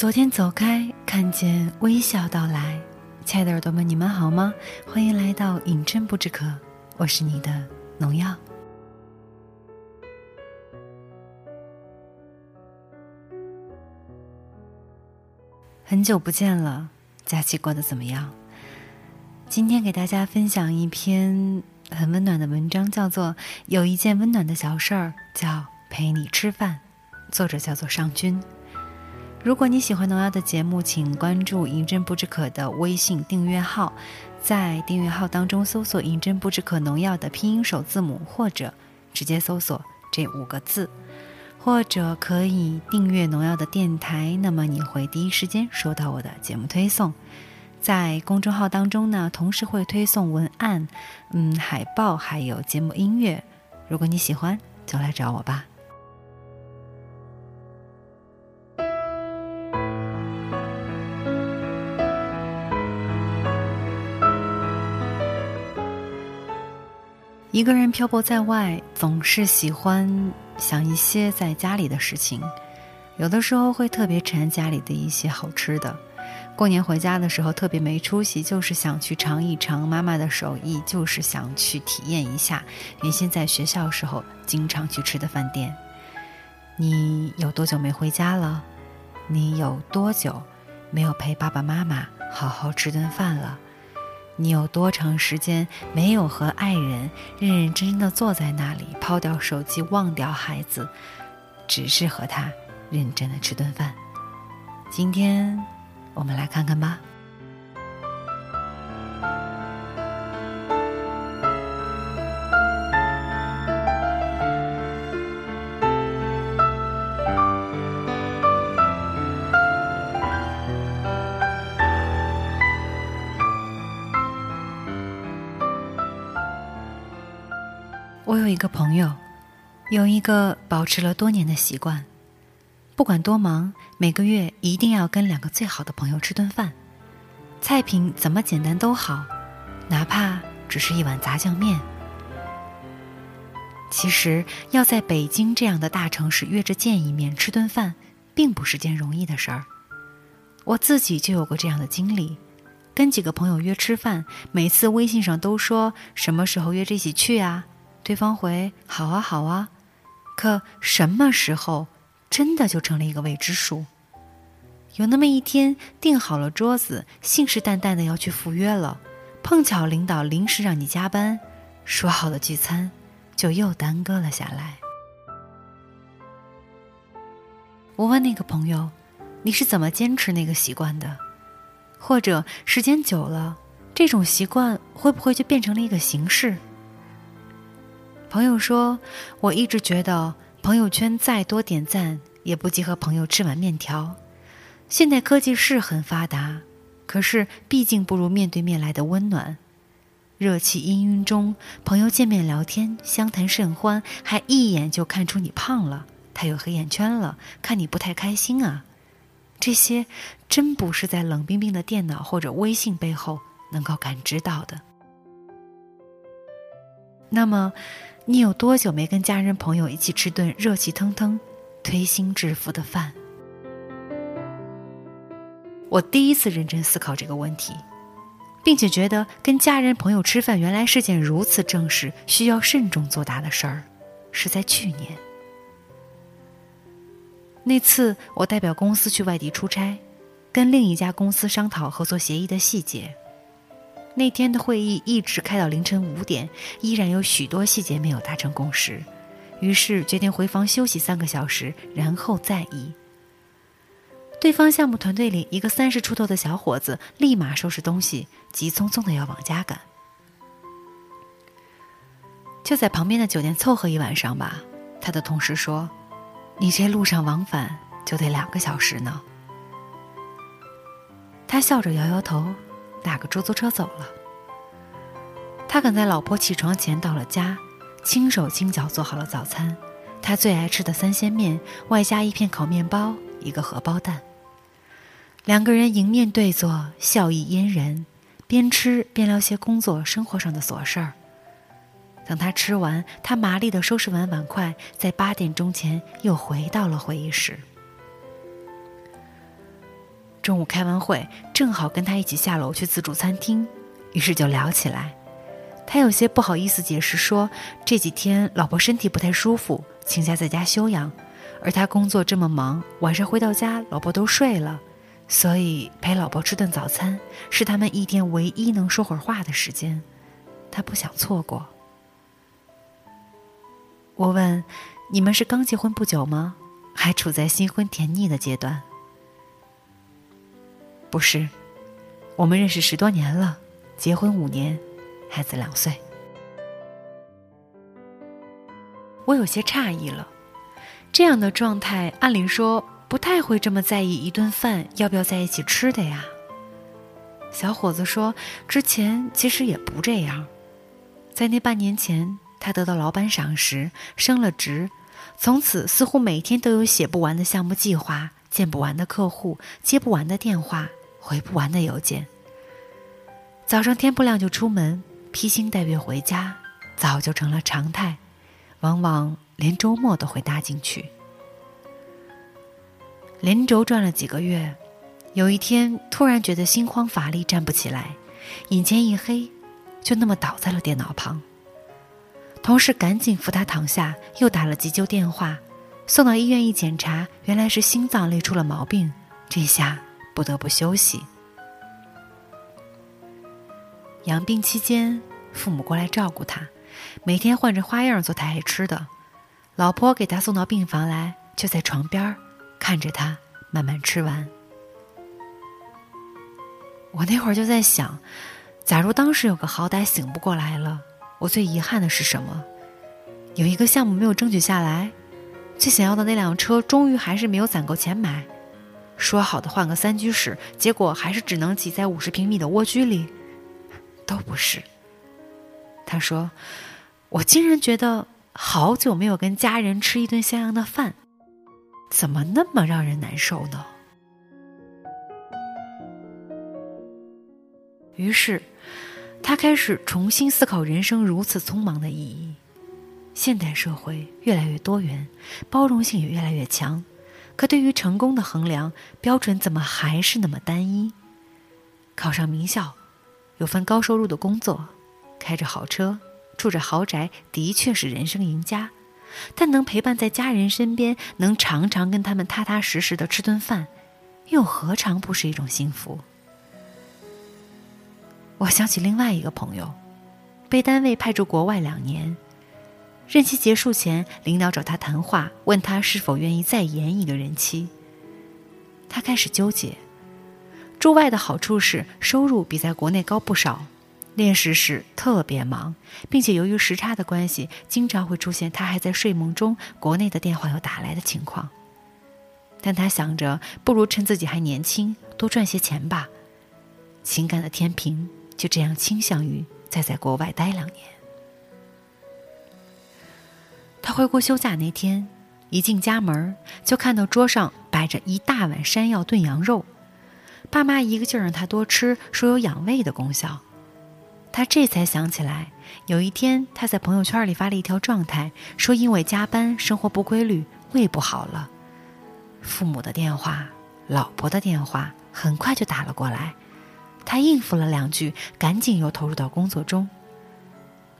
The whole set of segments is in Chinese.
昨天走开，看见微笑到来，亲爱的耳朵们，你们好吗？欢迎来到饮鸩不知渴，我是你的农药。很久不见了，假期过得怎么样？今天给大家分享一篇很温暖的文章，叫做《有一件温暖的小事儿叫陪你吃饭》，作者叫做尚君。如果你喜欢农药的节目，请关注“银针不知可”的微信订阅号，在订阅号当中搜索“银针不知可农药”的拼音首字母，或者直接搜索这五个字，或者可以订阅农药的电台，那么你会第一时间收到我的节目推送。在公众号当中呢，同时会推送文案、嗯海报，还有节目音乐。如果你喜欢，就来找我吧。一个人漂泊在外，总是喜欢想一些在家里的事情，有的时候会特别馋家里的一些好吃的。过年回家的时候特别没出息，就是想去尝一尝妈妈的手艺，就是想去体验一下原先在学校时候经常去吃的饭店。你有多久没回家了？你有多久没有陪爸爸妈妈好好吃顿饭了？你有多长时间没有和爱人认认真真的坐在那里，抛掉手机，忘掉孩子，只是和他认真的吃顿饭？今天，我们来看看吧。我有一个朋友，有一个保持了多年的习惯，不管多忙，每个月一定要跟两个最好的朋友吃顿饭，菜品怎么简单都好，哪怕只是一碗杂酱面。其实要在北京这样的大城市约着见一面吃顿饭，并不是件容易的事儿。我自己就有过这样的经历，跟几个朋友约吃饭，每次微信上都说什么时候约着一起去啊。对方回好啊好啊，可什么时候真的就成了一个未知数？有那么一天订好了桌子，信誓旦旦的要去赴约了，碰巧领导临时让你加班，说好的聚餐就又耽搁了下来。我问那个朋友：“你是怎么坚持那个习惯的？或者时间久了，这种习惯会不会就变成了一个形式？”朋友说：“我一直觉得朋友圈再多点赞，也不及和朋友吃碗面条。现代科技是很发达，可是毕竟不如面对面来的温暖。热气氤氲中，朋友见面聊天，相谈甚欢，还一眼就看出你胖了，他有黑眼圈了，看你不太开心啊。这些真不是在冷冰冰的电脑或者微信背后能够感知到的。那么。”你有多久没跟家人朋友一起吃顿热气腾腾、推心置腹的饭？我第一次认真思考这个问题，并且觉得跟家人朋友吃饭原来是件如此正式、需要慎重作答的事儿，是在去年。那次我代表公司去外地出差，跟另一家公司商讨合作协议的细节。那天的会议一直开到凌晨五点，依然有许多细节没有达成共识，于是决定回房休息三个小时，然后再议。对方项目团队里一个三十出头的小伙子立马收拾东西，急匆匆的要往家赶。就在旁边的酒店凑合一晚上吧，他的同事说：“你这路上往返就得两个小时呢。”他笑着摇摇头。打个出租车走了。他赶在老婆起床前到了家，轻手轻脚做好了早餐，他最爱吃的三鲜面，外加一片烤面包，一个荷包蛋。两个人迎面对坐，笑意嫣然，边吃边聊些工作生活上的琐事儿。等他吃完，他麻利的收拾完碗筷，在八点钟前又回到了会议室。中午开完会，正好跟他一起下楼去自助餐厅，于是就聊起来。他有些不好意思解释说，这几天老婆身体不太舒服，请假在家休养，而他工作这么忙，晚上回到家老婆都睡了，所以陪老婆吃顿早餐是他们一天唯一能说会儿话的时间，他不想错过。我问：“你们是刚结婚不久吗？还处在新婚甜腻的阶段？”不是，我们认识十多年了，结婚五年。孩子两岁，我有些诧异了。这样的状态，按理说不太会这么在意一顿饭要不要在一起吃的呀。小伙子说，之前其实也不这样。在那半年前，他得到老板赏识，升了职，从此似乎每天都有写不完的项目计划，见不完的客户，接不完的电话，回不完的邮件。早上天不亮就出门。披星戴月回家，早就成了常态，往往连周末都会搭进去。连轴转了几个月，有一天突然觉得心慌乏力，站不起来，眼前一黑，就那么倒在了电脑旁。同事赶紧扶他躺下，又打了急救电话，送到医院一检查，原来是心脏累出了毛病，这下不得不休息。养病期间，父母过来照顾他，每天换着花样做他爱吃的。老婆给他送到病房来，就在床边看着他慢慢吃完。我那会儿就在想，假如当时有个好歹醒不过来了，我最遗憾的是什么？有一个项目没有争取下来，最想要的那辆车终于还是没有攒够钱买。说好的换个三居室，结果还是只能挤在五十平米的蜗居里。都不是。他说：“我竟然觉得好久没有跟家人吃一顿像样的饭，怎么那么让人难受呢？”于是，他开始重新思考人生如此匆忙的意义。现代社会越来越多元，包容性也越来越强，可对于成功的衡量标准，怎么还是那么单一？考上名校。有份高收入的工作，开着好车，住着豪宅，的确是人生赢家。但能陪伴在家人身边，能常常跟他们踏踏实实的吃顿饭，又何尝不是一种幸福？我想起另外一个朋友，被单位派驻国外两年，任期结束前，领导找他谈话，问他是否愿意再延一个任期。他开始纠结。驻外的好处是收入比在国内高不少，练时时特别忙，并且由于时差的关系，经常会出现他还在睡梦中，国内的电话又打来的情况。但他想着，不如趁自己还年轻，多赚些钱吧。情感的天平就这样倾向于再在国外待两年。他回国休假那天，一进家门就看到桌上摆着一大碗山药炖羊肉。爸妈一个劲儿让他多吃，说有养胃的功效。他这才想起来，有一天他在朋友圈里发了一条状态，说因为加班、生活不规律，胃不好了。父母的电话、老婆的电话很快就打了过来，他应付了两句，赶紧又投入到工作中。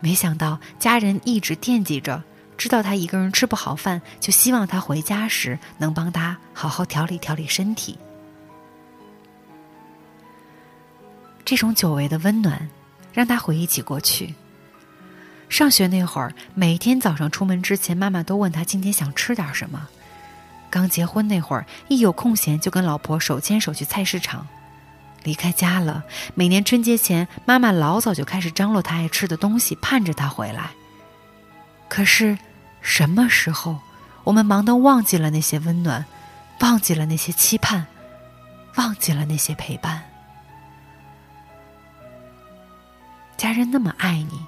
没想到家人一直惦记着，知道他一个人吃不好饭，就希望他回家时能帮他好好调理调理身体。这种久违的温暖，让他回忆起过去。上学那会儿，每天早上出门之前，妈妈都问他今天想吃点什么。刚结婚那会儿，一有空闲就跟老婆手牵手去菜市场。离开家了，每年春节前，妈妈老早就开始张罗他爱吃的东西，盼着他回来。可是，什么时候，我们忙得忘记了那些温暖，忘记了那些期盼，忘记了那些陪伴？家人那么爱你，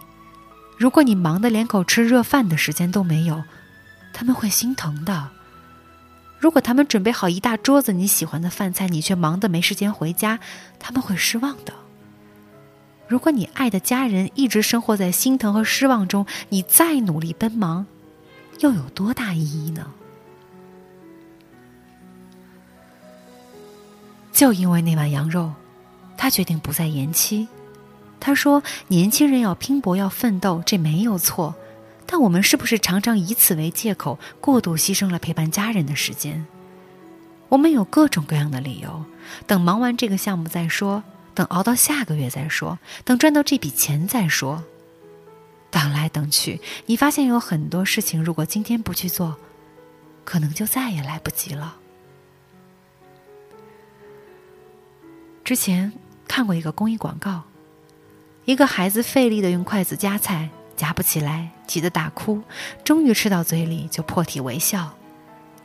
如果你忙得连口吃热饭的时间都没有，他们会心疼的。如果他们准备好一大桌子你喜欢的饭菜，你却忙得没时间回家，他们会失望的。如果你爱的家人一直生活在心疼和失望中，你再努力奔忙，又有多大意义呢？就因为那碗羊肉，他决定不再延期。他说：“年轻人要拼搏，要奋斗，这没有错。但我们是不是常常以此为借口，过度牺牲了陪伴家人的时间？我们有各种各样的理由，等忙完这个项目再说，等熬到下个月再说，等赚到这笔钱再说。等来等去，你发现有很多事情，如果今天不去做，可能就再也来不及了。”之前看过一个公益广告。一个孩子费力的用筷子夹菜，夹不起来，急得大哭。终于吃到嘴里，就破涕为笑。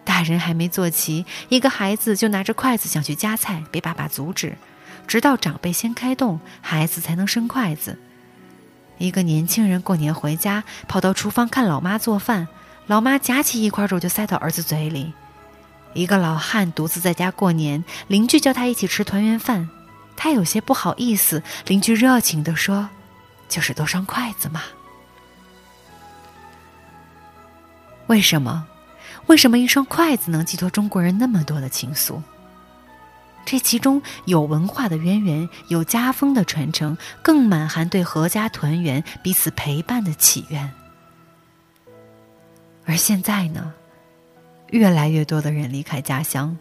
大人还没坐齐，一个孩子就拿着筷子想去夹菜，被爸爸阻止。直到长辈先开动，孩子才能伸筷子。一个年轻人过年回家，跑到厨房看老妈做饭，老妈夹起一块肉就塞到儿子嘴里。一个老汉独自在家过年，邻居叫他一起吃团圆饭。他有些不好意思，邻居热情地说：“就是多双筷子嘛。”为什么？为什么一双筷子能寄托中国人那么多的情愫？这其中有文化的渊源，有家风的传承，更满含对阖家团圆、彼此陪伴的祈愿。而现在呢，越来越多的人离开家乡，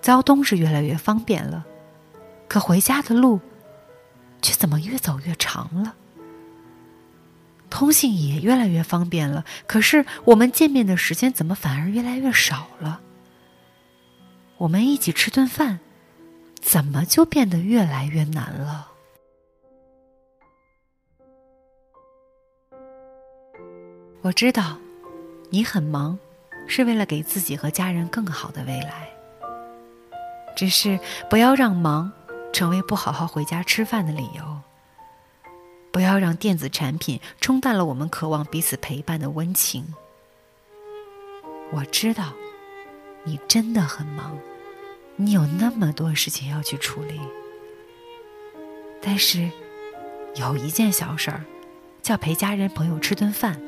交通是越来越方便了。可回家的路，却怎么越走越长了？通信也越来越方便了，可是我们见面的时间怎么反而越来越少了？我们一起吃顿饭，怎么就变得越来越难了？我知道，你很忙，是为了给自己和家人更好的未来。只是不要让忙。成为不好好回家吃饭的理由。不要让电子产品冲淡了我们渴望彼此陪伴的温情。我知道，你真的很忙，你有那么多事情要去处理。但是，有一件小事儿，叫陪家人朋友吃顿饭，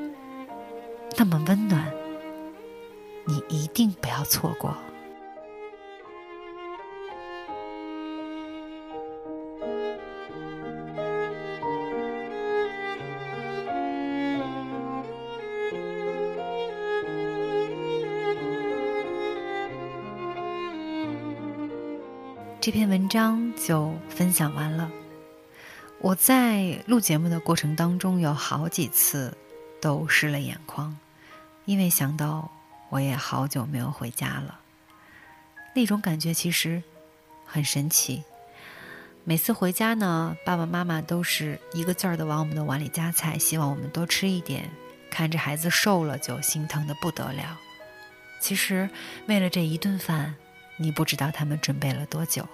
那么温暖，你一定不要错过。这篇文章就分享完了。我在录节目的过程当中，有好几次都湿了眼眶，因为想到我也好久没有回家了。那种感觉其实很神奇。每次回家呢，爸爸妈妈都是一个劲儿的往我们的碗里夹菜，希望我们多吃一点。看着孩子瘦了，就心疼的不得了。其实为了这一顿饭。你不知道他们准备了多久。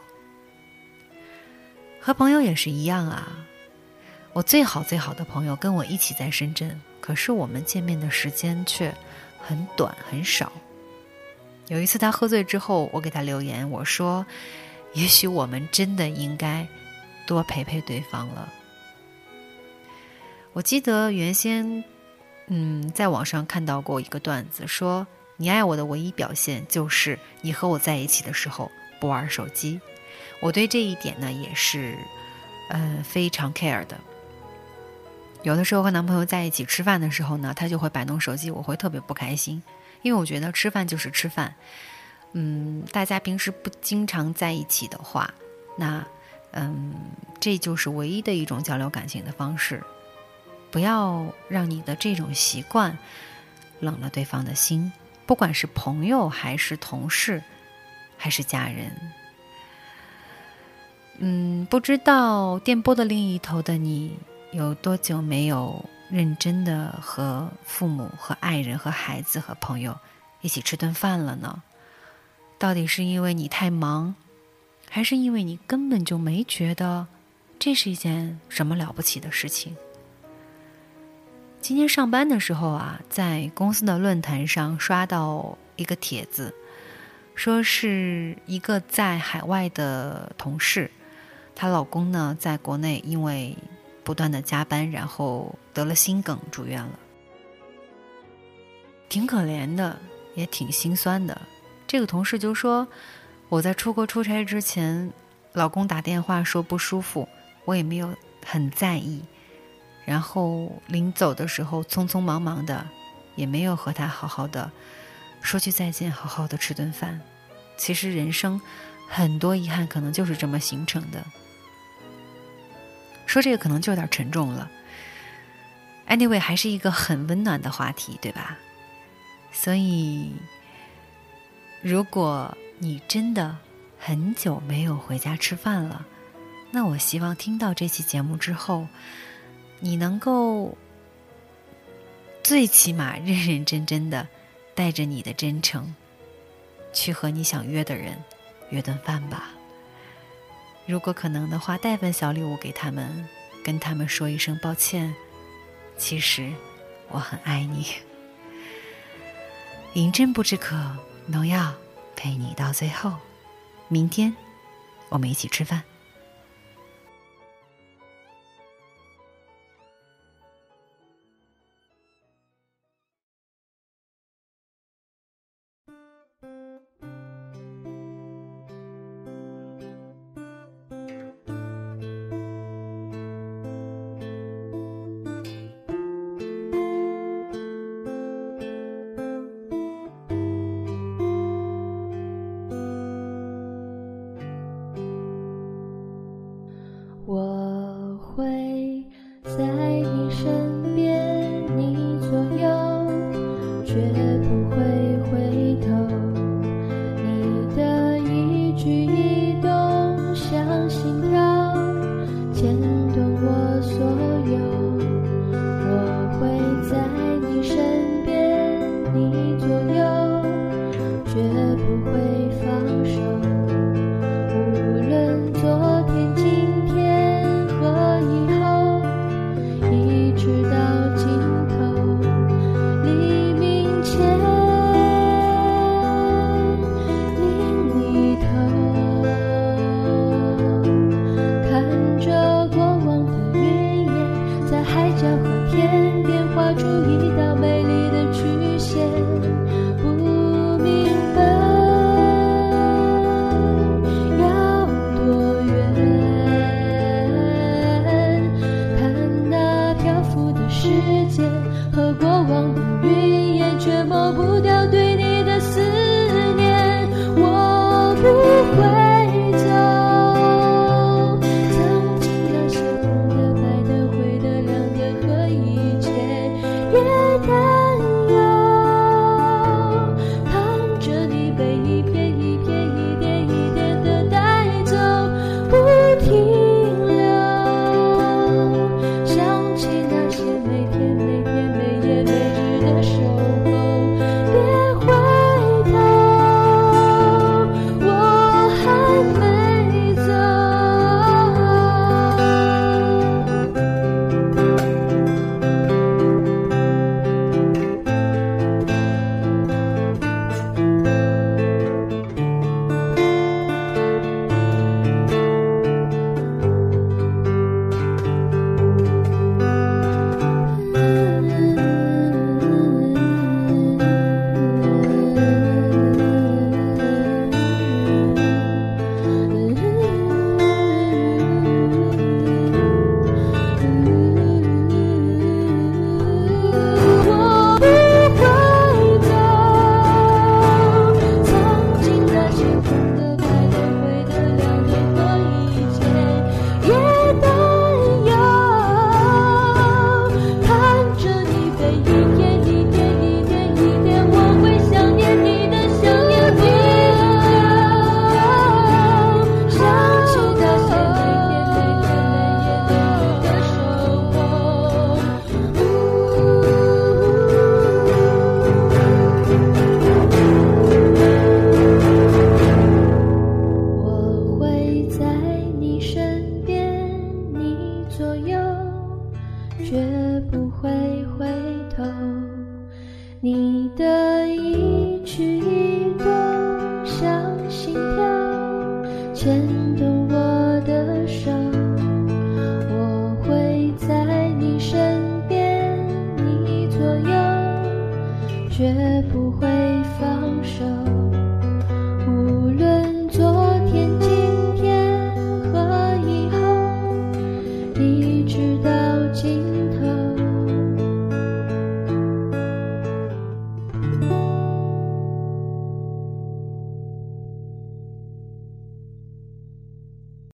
和朋友也是一样啊，我最好最好的朋友跟我一起在深圳，可是我们见面的时间却很短很少。有一次他喝醉之后，我给他留言，我说：“也许我们真的应该多陪陪对方了。”我记得原先，嗯，在网上看到过一个段子说。你爱我的唯一表现就是你和我在一起的时候不玩手机。我对这一点呢也是，呃，非常 care 的。有的时候和男朋友在一起吃饭的时候呢，他就会摆弄手机，我会特别不开心，因为我觉得吃饭就是吃饭。嗯，大家平时不经常在一起的话，那，嗯，这就是唯一的一种交流感情的方式。不要让你的这种习惯冷了对方的心。不管是朋友还是同事，还是家人，嗯，不知道电波的另一头的你有多久没有认真的和父母、和爱人、和孩子、和朋友一起吃顿饭了呢？到底是因为你太忙，还是因为你根本就没觉得这是一件什么了不起的事情？今天上班的时候啊，在公司的论坛上刷到一个帖子，说是一个在海外的同事，她老公呢在国内因为不断的加班，然后得了心梗住院了，挺可怜的，也挺心酸的。这个同事就说：“我在出国出差之前，老公打电话说不舒服，我也没有很在意。然后临走的时候，匆匆忙忙的，也没有和他好好的说句再见，好好的吃顿饭。其实人生很多遗憾，可能就是这么形成的。说这个可能就有点沉重了。Anyway，还是一个很温暖的话题，对吧？所以，如果你真的很久没有回家吃饭了，那我希望听到这期节目之后，你能够最起码认认真真的带着你的真诚，去和你想约的人约顿饭吧。如果可能的话，带份小礼物给他们，跟他们说一声抱歉。其实我很爱你。银针不知渴，农药陪你到最后。明天，我们一起吃饭。你的